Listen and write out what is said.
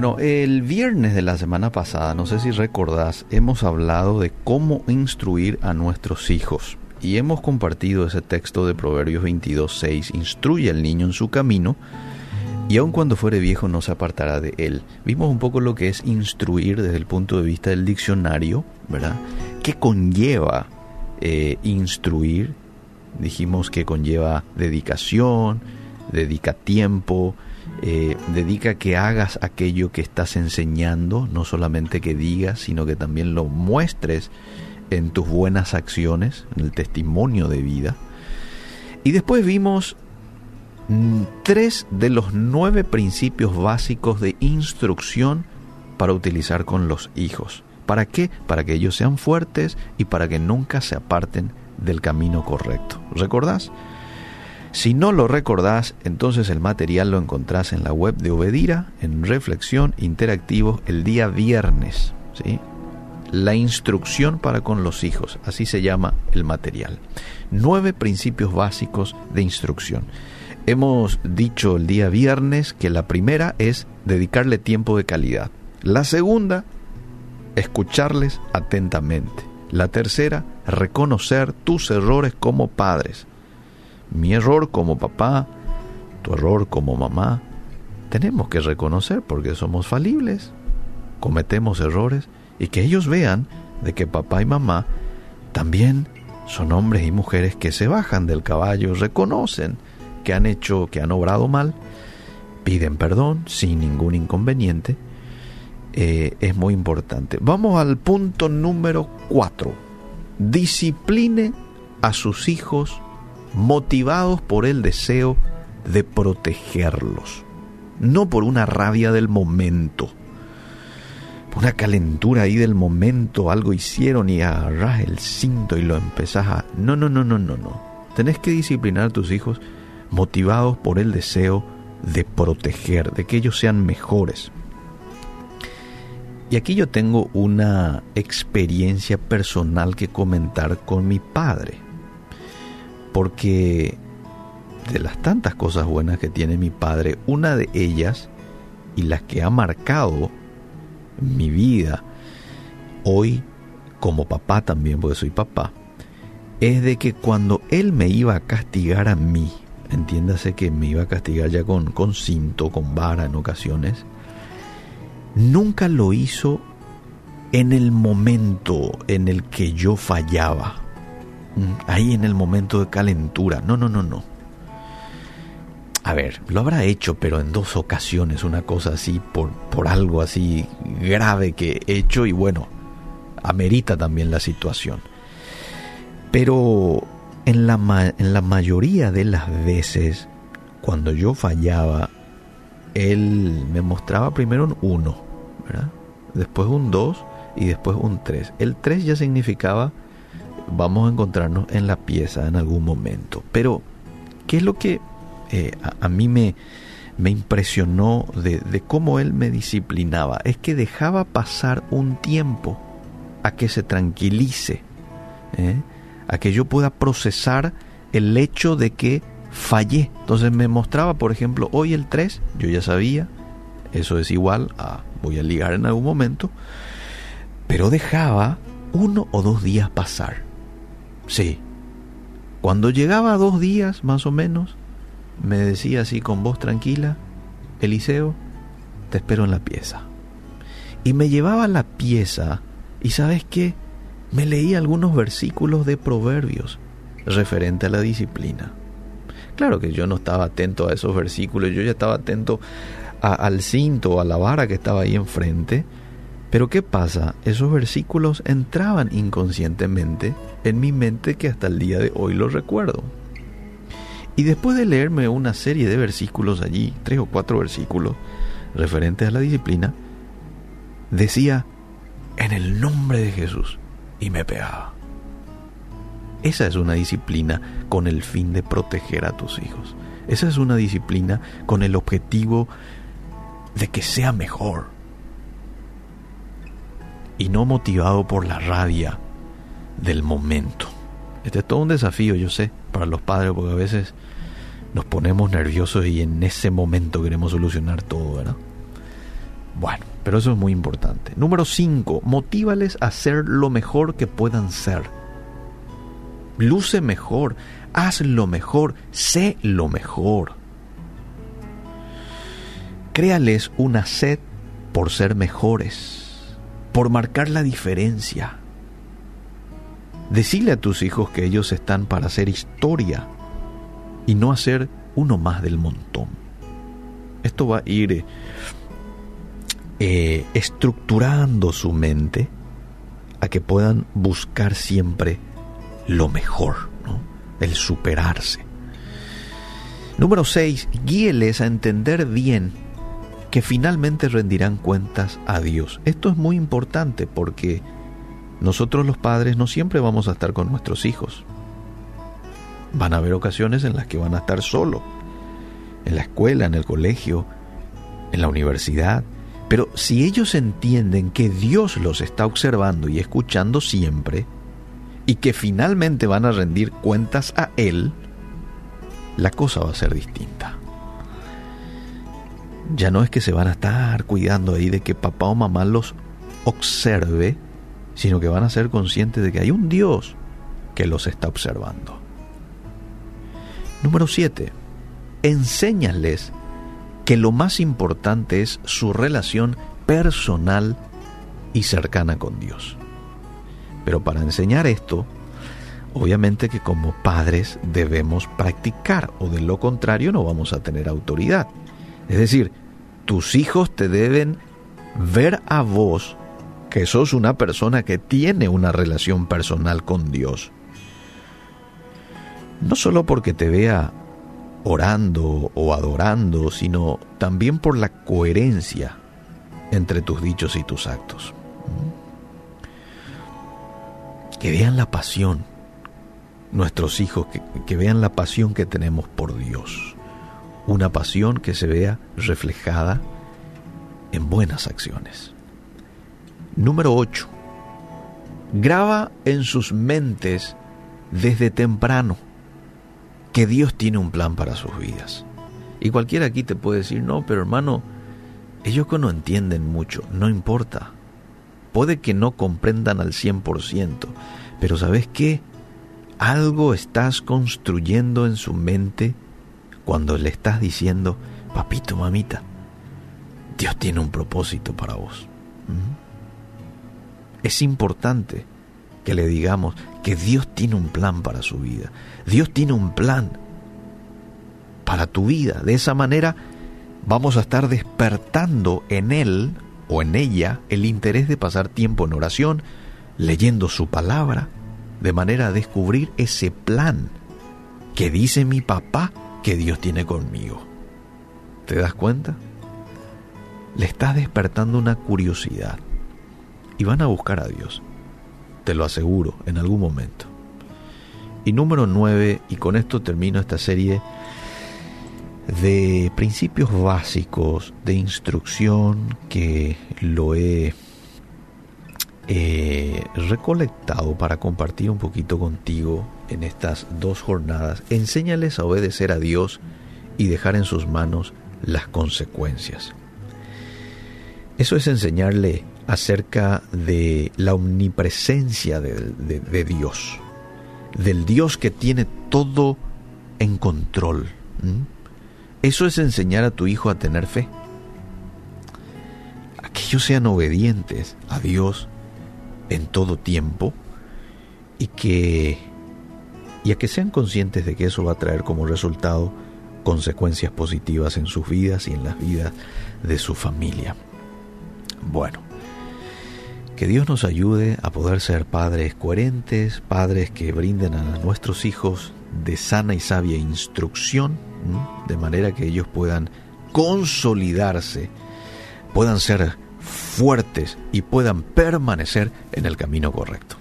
Bueno, el viernes de la semana pasada, no sé si recordás, hemos hablado de cómo instruir a nuestros hijos. Y hemos compartido ese texto de Proverbios 22, 6. Instruye al niño en su camino y aun cuando fuere viejo no se apartará de él. Vimos un poco lo que es instruir desde el punto de vista del diccionario, ¿verdad? ¿Qué conlleva eh, instruir? Dijimos que conlleva dedicación, dedica tiempo, eh, dedica que hagas aquello que estás enseñando, no solamente que digas, sino que también lo muestres en tus buenas acciones, en el testimonio de vida. Y después vimos mm, tres de los nueve principios básicos de instrucción para utilizar con los hijos. ¿Para qué? Para que ellos sean fuertes y para que nunca se aparten del camino correcto. ¿Recordás? Si no lo recordás, entonces el material lo encontrás en la web de Obedira, en Reflexión Interactivo, el día viernes. ¿sí? La instrucción para con los hijos, así se llama el material. Nueve principios básicos de instrucción. Hemos dicho el día viernes que la primera es dedicarle tiempo de calidad. La segunda, escucharles atentamente. La tercera, reconocer tus errores como padres mi error como papá, tu error como mamá, tenemos que reconocer porque somos falibles, cometemos errores y que ellos vean de que papá y mamá también son hombres y mujeres que se bajan del caballo, reconocen que han hecho, que han obrado mal, piden perdón sin ningún inconveniente. Eh, es muy importante. Vamos al punto número 4. Discipline a sus hijos motivados por el deseo de protegerlos, no por una rabia del momento, una calentura ahí del momento, algo hicieron y agarras el cinto y lo empezás a... No, no, no, no, no, no. Tenés que disciplinar a tus hijos motivados por el deseo de proteger, de que ellos sean mejores. Y aquí yo tengo una experiencia personal que comentar con mi padre porque de las tantas cosas buenas que tiene mi padre, una de ellas y las que ha marcado mi vida hoy como papá también, porque soy papá, es de que cuando él me iba a castigar a mí, entiéndase que me iba a castigar ya con, con cinto, con vara en ocasiones, nunca lo hizo en el momento en el que yo fallaba ahí en el momento de calentura. No, no, no, no. A ver, lo habrá hecho, pero en dos ocasiones, una cosa así, por, por algo así grave que he hecho y bueno, amerita también la situación. Pero en la, en la mayoría de las veces, cuando yo fallaba, él me mostraba primero un 1, después un 2 y después un 3. El 3 ya significaba vamos a encontrarnos en la pieza en algún momento. Pero, ¿qué es lo que eh, a, mí me, me impresionó de, cómo él me disciplinaba? Es que dejaba pasar un tiempo a que se tranquilice, ¿eh? a que yo pueda procesar el hecho de que fallé. Entonces me mostraba, por ejemplo, hoy el 3, yo ya sabía, eso es igual a voy a ligar en algún momento, pero dejaba uno o dos días pasar. Sí. Cuando llegaba a dos días, más o menos, me decía así con voz tranquila, Eliseo, te espero en la pieza. Y me llevaba a la pieza y sabes qué, me leía algunos versículos de proverbios referente a la disciplina. Claro que yo no estaba atento a esos versículos, yo ya estaba atento al cinto, a la vara que estaba ahí enfrente, pero ¿qué pasa? Esos versículos entraban inconscientemente en mi mente que hasta el día de hoy los recuerdo. Y después de leerme una serie de versículos allí, tres o cuatro versículos referentes a la disciplina, decía, en el nombre de Jesús, y me pegaba. Esa es una disciplina con el fin de proteger a tus hijos. Esa es una disciplina con el objetivo de que sea mejor, y no motivado por la rabia del momento. Este es todo un desafío, yo sé, para los padres, porque a veces nos ponemos nerviosos y en ese momento queremos solucionar todo, ¿verdad? Bueno, pero eso es muy importante. Número 5, motívales a ser lo mejor que puedan ser. Luce mejor, haz lo mejor, sé lo mejor. Créales una sed por ser mejores, por marcar la diferencia. Decile a tus hijos que ellos están para hacer historia y no hacer uno más del montón. Esto va a ir eh, estructurando su mente a que puedan buscar siempre lo mejor, el superarse. Número 6. Guíeles a entender bien que finalmente rendirán cuentas a Dios. Esto es muy importante porque nosotros los padres no siempre vamos a estar con nuestros hijos. Van a haber ocasiones en las que van a estar solos, en la escuela, en el colegio, en la universidad. Pero si ellos entienden que Dios los está observando y escuchando siempre, y que finalmente van a rendir cuentas a Él, la cosa va a ser distinta. Ya no es que se van a estar cuidando ahí de que papá o mamá los observe, sino que van a ser conscientes de que hay un Dios que los está observando. Número 7. Enséñales que lo más importante es su relación personal y cercana con Dios. Pero para enseñar esto, obviamente que como padres debemos practicar o de lo contrario no vamos a tener autoridad. Es decir, tus hijos te deben ver a vos que sos una persona que tiene una relación personal con Dios. No solo porque te vea orando o adorando, sino también por la coherencia entre tus dichos y tus actos. Que vean la pasión, nuestros hijos, que, vean la pasión que tenemos por Dios. Una pasión que se vea reflejada en buenas acciones. Número 8. Graba en sus mentes desde temprano que Dios tiene un plan para sus vidas. Y cualquiera aquí te puede decir, no, pero hermano, ellos que no entienden mucho, no importa. Puede que no comprendan al 100%, pero ¿sabes qué? Algo estás construyendo en su mente cuando le estás diciendo, papito, mamita, Dios tiene un propósito para vos. ¿Mm? Es importante que le digamos que Dios tiene un plan para su vida. Dios tiene un plan para tu vida. De esa manera vamos a estar despertando en Él o en ella el interés de pasar tiempo en oración, leyendo su palabra, de manera a descubrir ese plan que dice mi papá que Dios tiene conmigo. ¿Te das cuenta? Le estás despertando una curiosidad y van a buscar a Dios te lo aseguro, en algún momento. Y número 9, y con esto termino esta serie de principios básicos de instrucción que lo he recolectado para compartir un poquito contigo en estas dos jornadas. Enséñales a obedecer a Dios y dejar en sus manos las consecuencias. Eso es enseñarle acerca de la omnipresencia de, Dios, del Dios que tiene todo en control. Eso es enseñar a tu hijo a tener fe. A que ellos sean obedientes a Dios en todo tiempo y que y a que sean conscientes de que eso va a traer como resultado consecuencias positivas en sus vidas y en las vidas de su familia. Bueno, que Dios nos ayude a poder ser padres coherentes, padres que brinden a nuestros hijos de sana y sabia instrucción, de manera que ellos puedan consolidarse, puedan ser fuertes y puedan permanecer en el camino correcto.